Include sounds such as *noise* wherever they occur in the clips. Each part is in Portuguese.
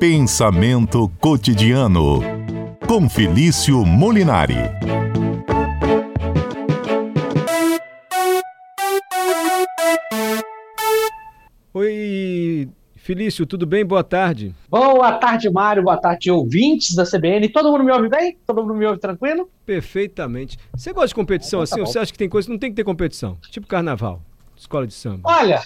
Pensamento cotidiano com Felício Molinari. Oi, Felício, tudo bem? Boa tarde. Boa tarde, Mário. Boa tarde, ouvintes da CBN. Todo mundo me ouve bem? Todo mundo me ouve tranquilo? Perfeitamente. Você gosta de competição então, tá assim? Tá ou você acha que tem coisa que não tem que ter competição? Tipo carnaval, escola de samba. Olha,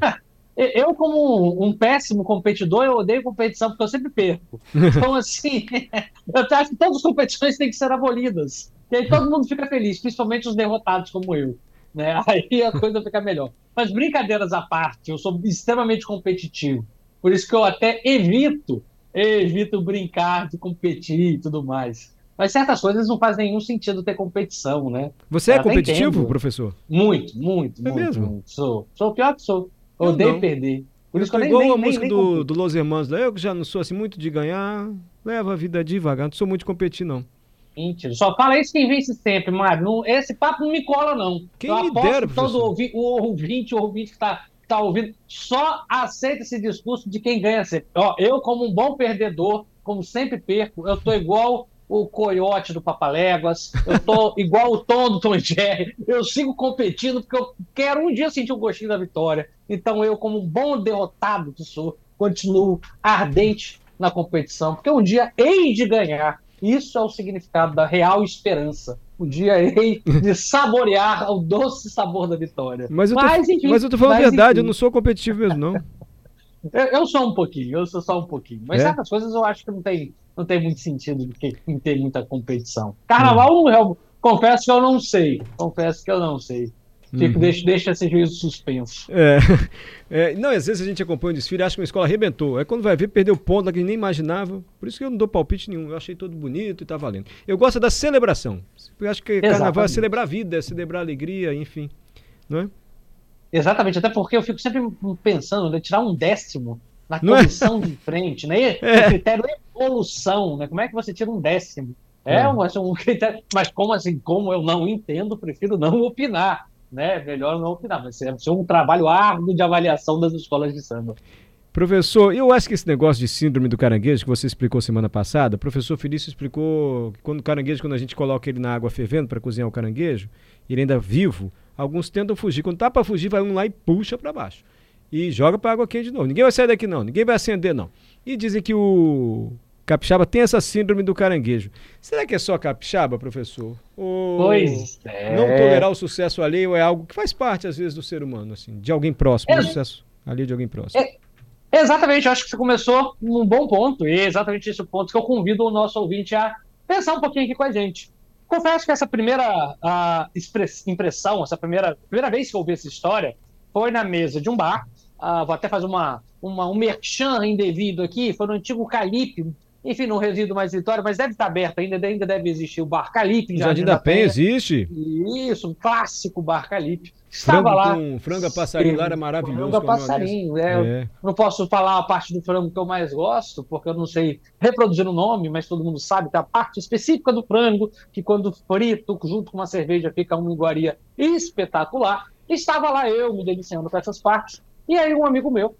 ah. *laughs* eu como um, um, péssimo competidor, eu odeio competição porque eu sempre perco. Então, *laughs* assim, *laughs* eu acho que todas as competições têm que ser abolidas. E aí todo mundo fica feliz, principalmente os derrotados como eu né? *laughs* Aí a coisa fica melhor. Mas brincadeiras à parte, eu sou extremamente competitivo. Por isso que eu até evito, evito brincar de competir e tudo mais. Mas certas coisas não fazem nenhum sentido ter competição, né? Você é competitivo, entendo. professor? Muito, muito, é muito, mesmo? Muito. Sou. Sou o pior que sou. Eu odeio perder. Por isso que eu igual nem, a música nem, do, do Los Hermanos, eu que já não sou assim muito de ganhar, leva a vida devagar, não sou muito de competir, não. Mentira. Só fala isso quem vence sempre, Mário. Não, esse papo não me cola, não. Quem eu me dera, todo ouvi, o ouvinte, o ouvinte que está tá ouvindo, só aceita esse discurso de quem ganha sempre. Ó, eu, como um bom perdedor, como sempre perco, eu tô igual o coiote do Papaléguas, eu tô *laughs* igual o Tom do Tom Jerry, eu sigo competindo porque eu quero um dia sentir o gostinho da vitória. Então eu, como um bom derrotado que sou, continuo ardente na competição, porque um dia hei de ganhar isso é o significado da real esperança. O dia hei de *laughs* saborear o doce sabor da vitória. Mas eu tô, mas, enfim, mas eu tô falando a verdade, enfim. eu não sou competitivo mesmo, não. *laughs* eu, eu, sou um pouquinho, eu sou só um pouquinho. Mas é? certas coisas eu acho que não tem, não tem muito sentido em ter muita competição. Carnaval, hum. eu confesso que eu não sei. Confesso que eu não sei. Fico, uhum. deixa, deixa esse juízo suspenso. É. *laughs* é. Não, às vezes a gente acompanha o desfile e acha que uma escola arrebentou. É quando vai ver, perdeu ponto que nem imaginava. Por isso que eu não dou palpite nenhum. Eu achei todo bonito e tá valendo. Eu gosto da celebração. Eu acho que Exatamente. carnaval é celebrar a vida, é celebrar a alegria, enfim. Não é? Exatamente, até porque eu fico sempre pensando, né, tirar um décimo na é? comissão é? de frente, né? *laughs* É. O critério evolução, né? Como é que você tira um décimo? É, é. Um, um critério, mas como assim, como eu não entendo, prefiro não opinar né, melhor não opinar, mas é um trabalho árduo de avaliação das escolas de samba. Professor, eu acho que esse negócio de síndrome do caranguejo que você explicou semana passada, o professor Felício explicou que quando o caranguejo, quando a gente coloca ele na água fervendo para cozinhar o caranguejo, ele ainda vivo, alguns tentam fugir. Quando tá para fugir, vai um lá e puxa para baixo. E joga para água quente de novo. Ninguém vai sair daqui não, ninguém vai acender não. E dizem que o capixaba tem essa síndrome do caranguejo. Será que é só capixaba, professor? Ou pois é. Não tolerar o sucesso alheio é algo que faz parte, às vezes, do ser humano, assim, de alguém próximo, é. o sucesso alheio de alguém próximo. É. Exatamente, acho que você começou num bom ponto, e é exatamente esse o ponto que eu convido o nosso ouvinte a pensar um pouquinho aqui com a gente. Confesso que essa primeira impressão, essa primeira, primeira vez que eu ouvi essa história, foi na mesa de um bar. Uh, vou até fazer uma, uma, um merchan indevido aqui, foi no antigo Calipe, enfim, não resido mais em Vitória, mas deve estar aberto ainda, ainda deve existir o Bar Calipe. Jardim, Jardim da, da Penha, Penha, existe? Isso, um clássico Bar Calipe. Estava frango lá. Com frango passarinho lá era maravilhoso. Frango passarinho, é, é. Não posso falar a parte do frango que eu mais gosto, porque eu não sei reproduzir o nome, mas todo mundo sabe que a parte específica do frango, que quando frito junto com uma cerveja fica uma iguaria espetacular. Estava lá eu me deliciando com essas partes, e aí um amigo meu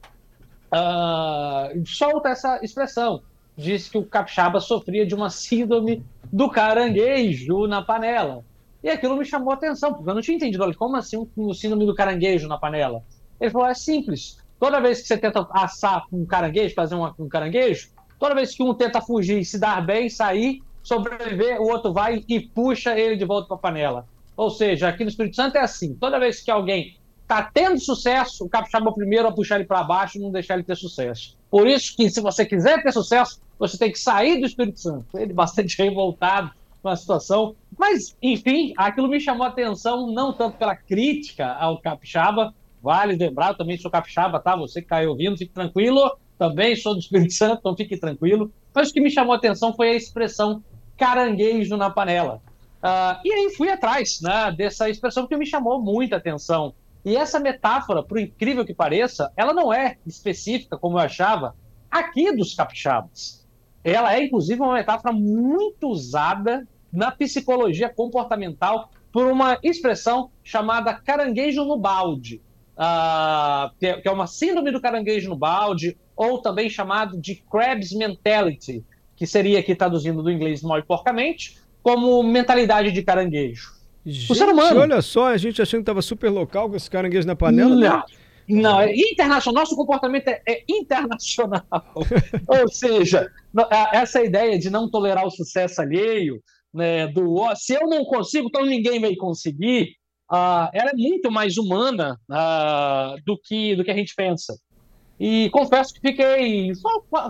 uh, solta essa expressão disse que o capixaba sofria de uma síndrome do caranguejo na panela. E aquilo me chamou a atenção, porque eu não tinha entendido. Olha, como assim o síndrome do caranguejo na panela? Ele falou: é simples. Toda vez que você tenta assar um caranguejo, fazer um, caranguejo, toda vez que um tenta fugir, se dar bem, sair, sobreviver, o outro vai e puxa ele de volta para a panela. Ou seja, aqui no Espírito Santo é assim: toda vez que alguém está tendo sucesso, o capixaba é o primeiro a puxar ele para baixo e não deixar ele ter sucesso. Por isso que, se você quiser ter sucesso, você tem que sair do Espírito Santo. Ele bastante *laughs* revoltado com a situação. Mas, enfim, aquilo me chamou a atenção, não tanto pela crítica ao capixaba, vale lembrar, eu também sou capixaba, tá? Você que está ouvindo, fique tranquilo. Também sou do Espírito Santo, então fique tranquilo. Mas o que me chamou a atenção foi a expressão caranguejo na panela. Uh, e aí fui atrás né, dessa expressão que me chamou muita atenção. E essa metáfora, por incrível que pareça, ela não é específica, como eu achava, aqui dos capixabas. Ela é, inclusive, uma metáfora muito usada na psicologia comportamental por uma expressão chamada caranguejo no balde. uh, que é uma síndrome do caranguejo no balde, ou também chamado de crab's mentality, que seria aqui traduzindo do inglês mal e porcamente, como mentalidade de caranguejo. Gente, o ser humano. Olha só, a gente achando que estava super local com esse caranguejo na panela. Não, né? não é internacional. Nosso comportamento é, é internacional. *laughs* Ou seja, essa ideia de não tolerar o sucesso alheio, né, do se eu não consigo, então ninguém vai conseguir, uh, ela é muito mais humana uh, do, que, do que a gente pensa. E confesso que fiquei,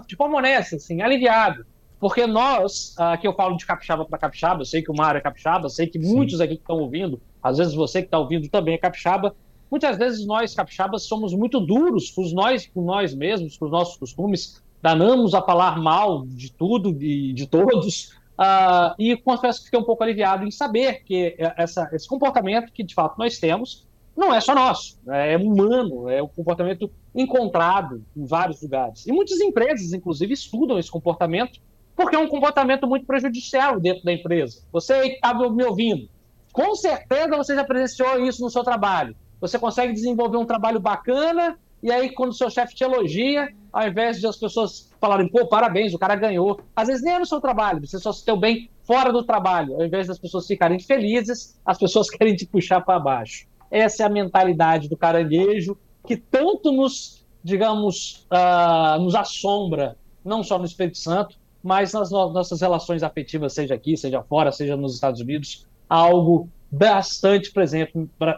de forma honesta, assim, aliviado. Porque nós, uh, que eu falo de capixaba para capixaba, eu sei que o Mário é capixaba, sei que Sim. muitos aqui que estão ouvindo, às vezes você que está ouvindo também é capixaba, muitas vezes nós capixabas somos muito duros com nós, com nós mesmos, com os nossos costumes, danamos a falar mal de tudo e de todos, uh, e confesso que fiquei um pouco aliviado em saber que essa, esse comportamento que de fato nós temos não é só nosso, é humano, é um comportamento encontrado em vários lugares. E muitas empresas, inclusive, estudam esse comportamento, porque é um comportamento muito prejudicial dentro da empresa. Você que está me ouvindo, com certeza você já presenciou isso no seu trabalho. Você consegue desenvolver um trabalho bacana, e aí, quando o seu chefe te elogia, ao invés de as pessoas falarem, pô, parabéns, o cara ganhou, às vezes nem é no seu trabalho, você só se deu bem fora do trabalho. Ao invés das pessoas ficarem felizes, as pessoas *laughs* querem te puxar para baixo. Essa é a mentalidade do caranguejo que tanto nos, digamos, uh, nos assombra, não só no Espírito Santo, mas nas no nossas relações afetivas, seja aqui, seja fora, seja nos Estados Unidos, algo bastante presente,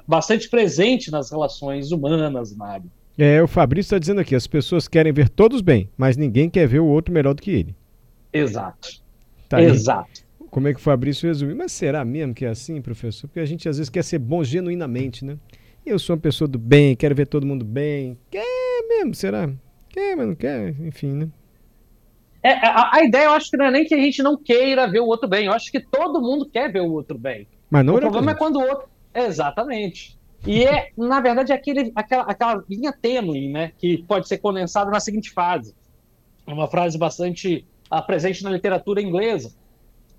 bastante presente nas relações humanas, Mário. É, o Fabrício está dizendo aqui, as pessoas querem ver todos bem, mas ninguém quer ver o outro melhor do que ele. Exato. Tá Exato. Como é que o Fabrício resumiu? Mas será mesmo que é assim, professor? Porque a gente às vezes quer ser bom genuinamente, né? Eu sou uma pessoa do bem, quero ver todo mundo bem. Quer mesmo, será? Quer, mas não quer, enfim, né? É, a, a, ideia eu acho que não é nem que a gente não queira ver o outro bem, eu acho que todo mundo quer ver o outro bem. Mas não o problema é quando o outro. Exatamente. E é, na verdade, aquele, aquela, aquela linha tênue, né? Que pode ser condensada na seguinte frase. É uma frase bastante uh, presente na literatura inglesa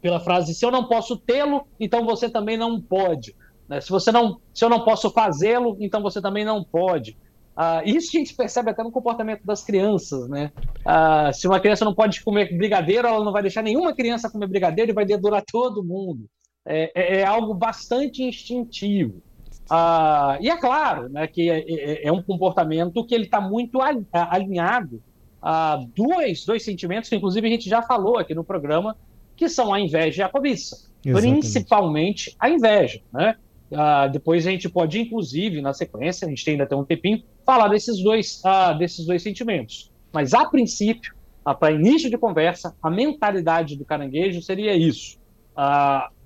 pela frase se eu não posso tê-lo, então você também não pode. Né? Se você não, se eu não posso fazê-lo, então você também não pode. Uh, isso a gente percebe até no comportamento das crianças, né? Uh, se uma criança não pode comer brigadeiro, ela não vai deixar nenhuma criança comer brigadeiro e vai dedurar todo mundo. É, é, é algo bastante instintivo. Uh, e é claro né, que é, é, é um comportamento que ele está muito alinhado a dois, dois sentimentos que, inclusive, a gente já falou aqui no programa, que são a inveja e a cobiça. Exatamente. Principalmente a inveja, né? Uh, depois a gente pode, inclusive, na sequência, a gente ainda tem um tempinho, falar desses dois, uh, desses dois sentimentos. Mas, a princípio, uh, para início de conversa, a mentalidade do caranguejo seria isso,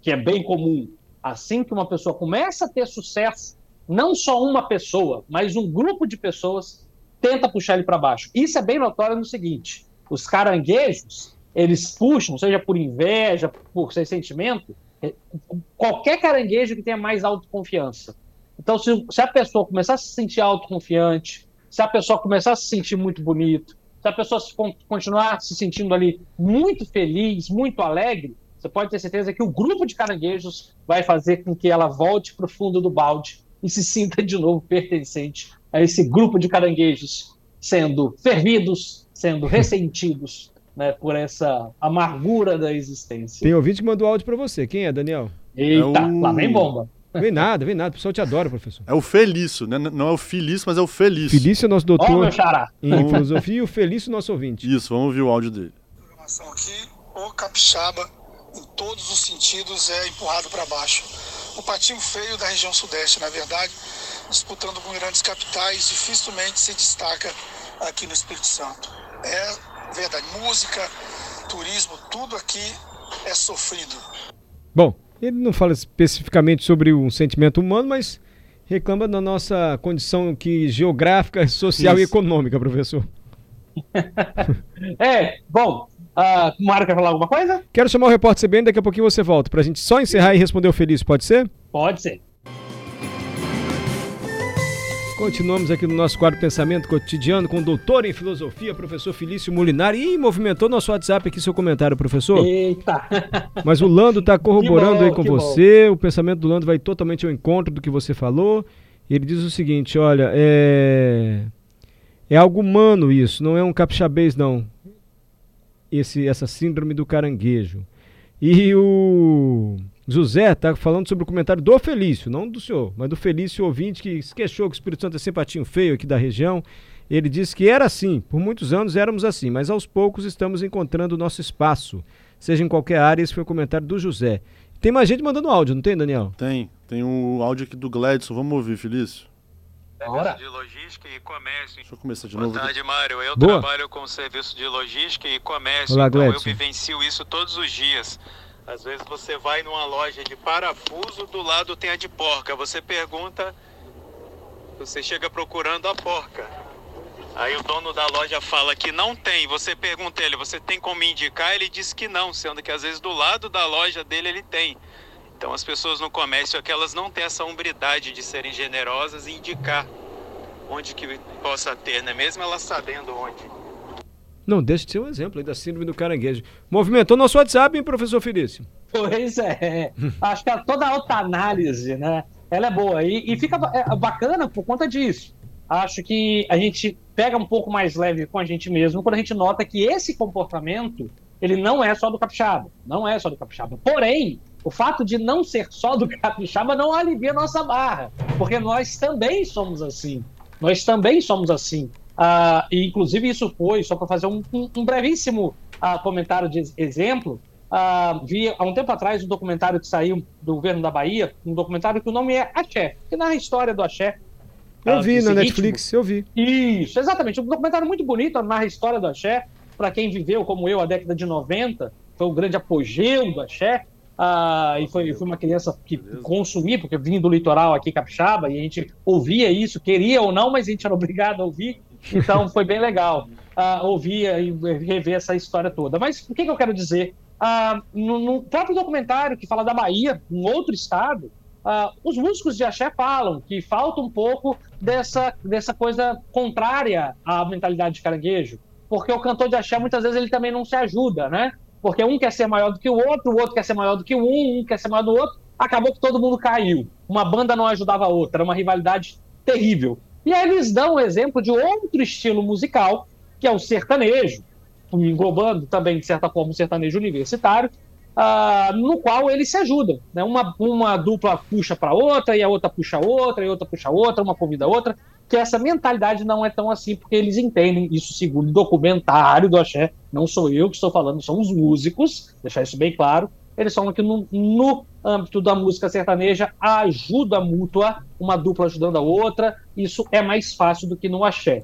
que é bem comum. Assim que uma pessoa começa a ter sucesso, não só uma pessoa, mas um grupo de pessoas tenta puxar ele para baixo. Isso é bem notório no seguinte: os caranguejos eles puxam, seja por inveja, por sentimento, é, qualquer caranguejo que tenha mais autoconfiança. Então, se, se, a pessoa começar a se sentir autoconfiante, se a pessoa começar a se sentir muito bonito, se a pessoa se, continuar se sentindo ali muito feliz, muito alegre, você pode ter certeza que o grupo de caranguejos vai fazer com que ela volte para o fundo do balde e se sinta de novo pertencente a esse grupo de caranguejos, sendo fervidos, sendo ressentidos, né, por essa amargura da existência. Tem ouvinte que mandou áudio para você. Quem é, Daniel? Eita, é o... lá vem bomba. Vem nada, vem nada. O pessoal te adora, professor. É o Felício, né? Não é o Felício, mas é o Felício. Felício é nosso doutor oh, meu xará. em filosofia e o Felício nosso ouvinte. Isso, vamos ouvir o áudio dele. Programação aqui, o capixaba, em todos os sentidos, é empurrado para baixo. O patinho feio da região sudeste, na verdade, disputando com grandes capitais, dificilmente se destaca aqui no Espírito Santo. É verdade, música, turismo, tudo aqui é sofrido. Bom, ele não fala especificamente sobre um sentimento humano, mas reclama da nossa condição que geográfica, *laughs* social Isso. e econômica, professor. *laughs* é, bom, uh, Mário quer falar alguma coisa? Quero chamar o repórter CBN, daqui a pouquinho você volta, pra gente só encerrar e responder o feliz, pode ser? Pode ser. Continuamos aqui no nosso quadro Pensamento Cotidiano com o doutor em filosofia, professor Felício Molinari. E movimentou nosso WhatsApp aqui seu comentário, professor. Eita! Mas o Lando *laughs* está corroborando bom, aí com você. Bom. O pensamento do Lando vai totalmente ao encontro do que você falou. Ele diz o seguinte: olha, é. É algo humano isso, não é um capixabês, não. Esse, essa síndrome do caranguejo. E o José está falando sobre o comentário do Felício, não do senhor, mas do Felício ouvinte que se queixou que o Espírito Santo é simpatinho feio aqui da região. Ele disse que era assim, por muitos anos éramos assim, mas aos poucos estamos encontrando o nosso espaço, seja em qualquer área. Esse foi o comentário do José. Tem mais gente mandando áudio, não tem, Daniel? Tem, tem um áudio aqui do Gledson, vamos ouvir, Felício. Serviço de logística e comércio. Deixa eu começar de Boa novo. tarde, Mário. Eu Boa. trabalho com serviço de logística e comércio, Olá, então eu Gledson. vivencio isso todos os dias. Às vezes você vai numa loja de parafuso, do lado tem a de porca. Você pergunta, você chega procurando a porca. Aí o dono da loja fala que não tem. Você pergunta ele, você tem como indicar? Ele diz que não, sendo que às vezes do lado da loja dele ele tem. Então as pessoas no comércio aqui elas não têm essa hombridade de serem generosas e indicar onde que possa ter, né? Mesmo elas sabendo onde. Não, deixa de ser um exemplo aí da síndrome do caranguejo. Movimentou nosso WhatsApp, hein, professor Felício? Pois é. *laughs* Acho que toda a autoanálise, né? Ela é boa. E, e fica ba- é, bacana por conta disso. Acho que a gente pega um pouco mais leve com a gente mesmo quando a gente nota que esse comportamento ele não é só do capixaba. Não é só do capixaba. Porém, o fato de não ser só do *laughs* capixaba não alivia a nossa barra. Porque nós também somos assim. Nós também somos assim. Ah, e inclusive isso foi, só para fazer um, um- um brevíssimo ah, comentário de ex- exemplo, ah, vi há um tempo atrás um documentário que saiu do governo da Bahia, um documentário que o nome é Axé, que narra a história do Axé. Eu vi na ritmo. Netflix, eu vi. Isso, exatamente. Um documentário muito bonito, narra a história do Axé. Para quem viveu, como eu, a década de 90, foi o grande apogeu do Axé. Ah, e foi, foi uma criança que consumia, porque vim do litoral aqui, capixaba, e a gente ouvia isso, queria ou não, mas a gente era *laughs* obrigado a ouvir. *laughs* Então foi bem legal ah, ouvir e rever essa história toda. Mas o que, que eu quero dizer? Ah, no, no próprio documentário que fala da Bahia, um outro estado, ah, os músicos de axé falam que falta um pouco dessa, dessa coisa contrária à mentalidade de caranguejo, porque o cantor de axé muitas vezes ele também não se ajuda, né? Porque um quer ser maior do que o outro, o outro quer ser maior do que um, um quer ser maior do outro, acabou que todo mundo caiu. Uma banda não ajudava a outra, era uma rivalidade terrível. E aí eles dão o exemplo de outro estilo musical, que é o sertanejo, englobando também, de certa forma, o sertanejo universitário, ah, no qual eles se ajudam. Né? Uma, uma dupla puxa para outra, e a outra puxa outra, e a outra puxa outra, uma convida a outra, que essa mentalidade não é tão assim, porque eles entendem isso segundo o documentário do Axé. Não sou eu que estou falando, são os músicos, deixar isso bem claro. Eles falam que no, no âmbito da música sertaneja, a ajuda mútua, uma dupla ajudando a outra, isso é mais fácil do que no Axé.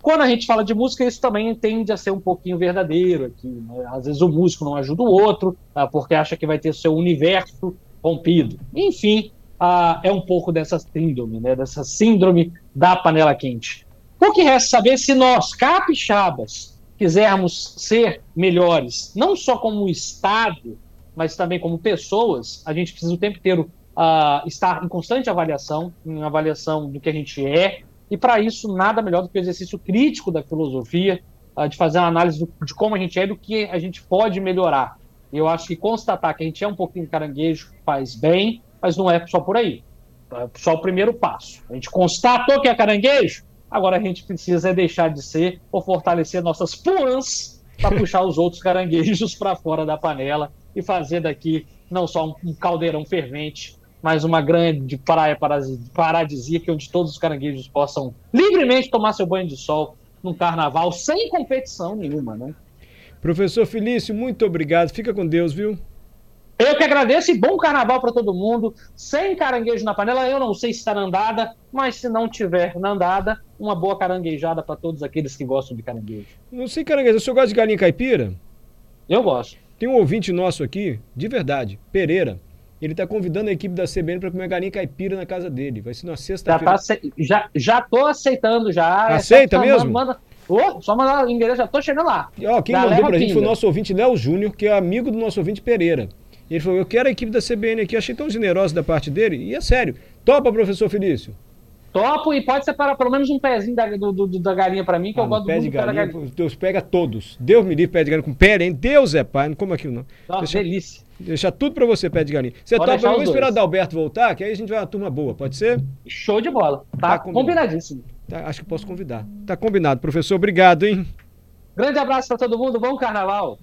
Quando a gente fala de música, isso também tende a ser um pouquinho verdadeiro aqui. né? Às vezes o músico não ajuda o outro, ah, porque acha que vai ter seu universo rompido. Enfim, ah, é um pouco dessa síndrome, né? dessa síndrome da panela quente. O que resta saber se nós, capixabas, quisermos ser melhores, não só como Estado, mas também como pessoas, a gente precisa o tempo inteiro ah, estar em constante avaliação, em avaliação do que a gente é, e para isso, nada melhor do que o exercício crítico da filosofia, ah, de fazer uma análise do- de como a gente é e do que a gente pode melhorar. Eu acho que constatar que a gente é um pouquinho caranguejo faz bem, mas não é só por aí. É só o primeiro passo. A gente constatou que é caranguejo, agora a gente precisa deixar de ser ou fortalecer nossas puãs para puxar os outros caranguejos para fora da panela e fazer daqui não só um, caldeirão fervente, mas uma grande praia paradisíaca onde todos os caranguejos possam livremente tomar seu banho de sol num carnaval sem competição nenhuma, né? Professor Felício, muito obrigado. Fica com Deus, viu? Eu que agradeço e bom carnaval para todo mundo. Sem caranguejo na panela, eu não sei se está na andada, mas se não tiver na andada, uma boa caranguejada para todos aqueles que gostam de caranguejo. Não sei, caranguejo, o senhor gosta de galinha caipira? Eu gosto. Tem um ouvinte nosso aqui, de verdade, Pereira. Ele está convidando a equipe da CBN para comer galinha caipira na casa dele. Vai ser na Já, sexta-feira. tá, ace- já, já tô aceitando já. Aceita É só mesmo? Manda, Ô, só mandar o endereço, já tô chegando lá. E, ó, quem Galera mandou pra gente foi o nosso ouvinte Léo Júnior, que é amigo do nosso ouvinte Pereira. Ele falou: Eu quero a equipe da CBN aqui. Achei tão generoso da parte dele. E é sério. Topa, professor Felício. Topo e pode separar pelo menos um pezinho da, do, do, da galinha para mim, que ah, eu gosto pé de galinha, galinha. Deus pega todos. Deus me livre pé de galinha com pé, hein? Deus é pai, não como aquilo não. Nossa, Deixa, delícia. Deixar tudo para você, pé de galinha. Você pode topa, vamos esperar o Alberto voltar, que aí a gente vai uma turma boa, pode ser? Show de bola. Tá, tá combinadíssimo. Tá, acho que posso convidar. Tá combinado. Professor, obrigado, hein? Grande abraço para todo mundo, bom carnaval.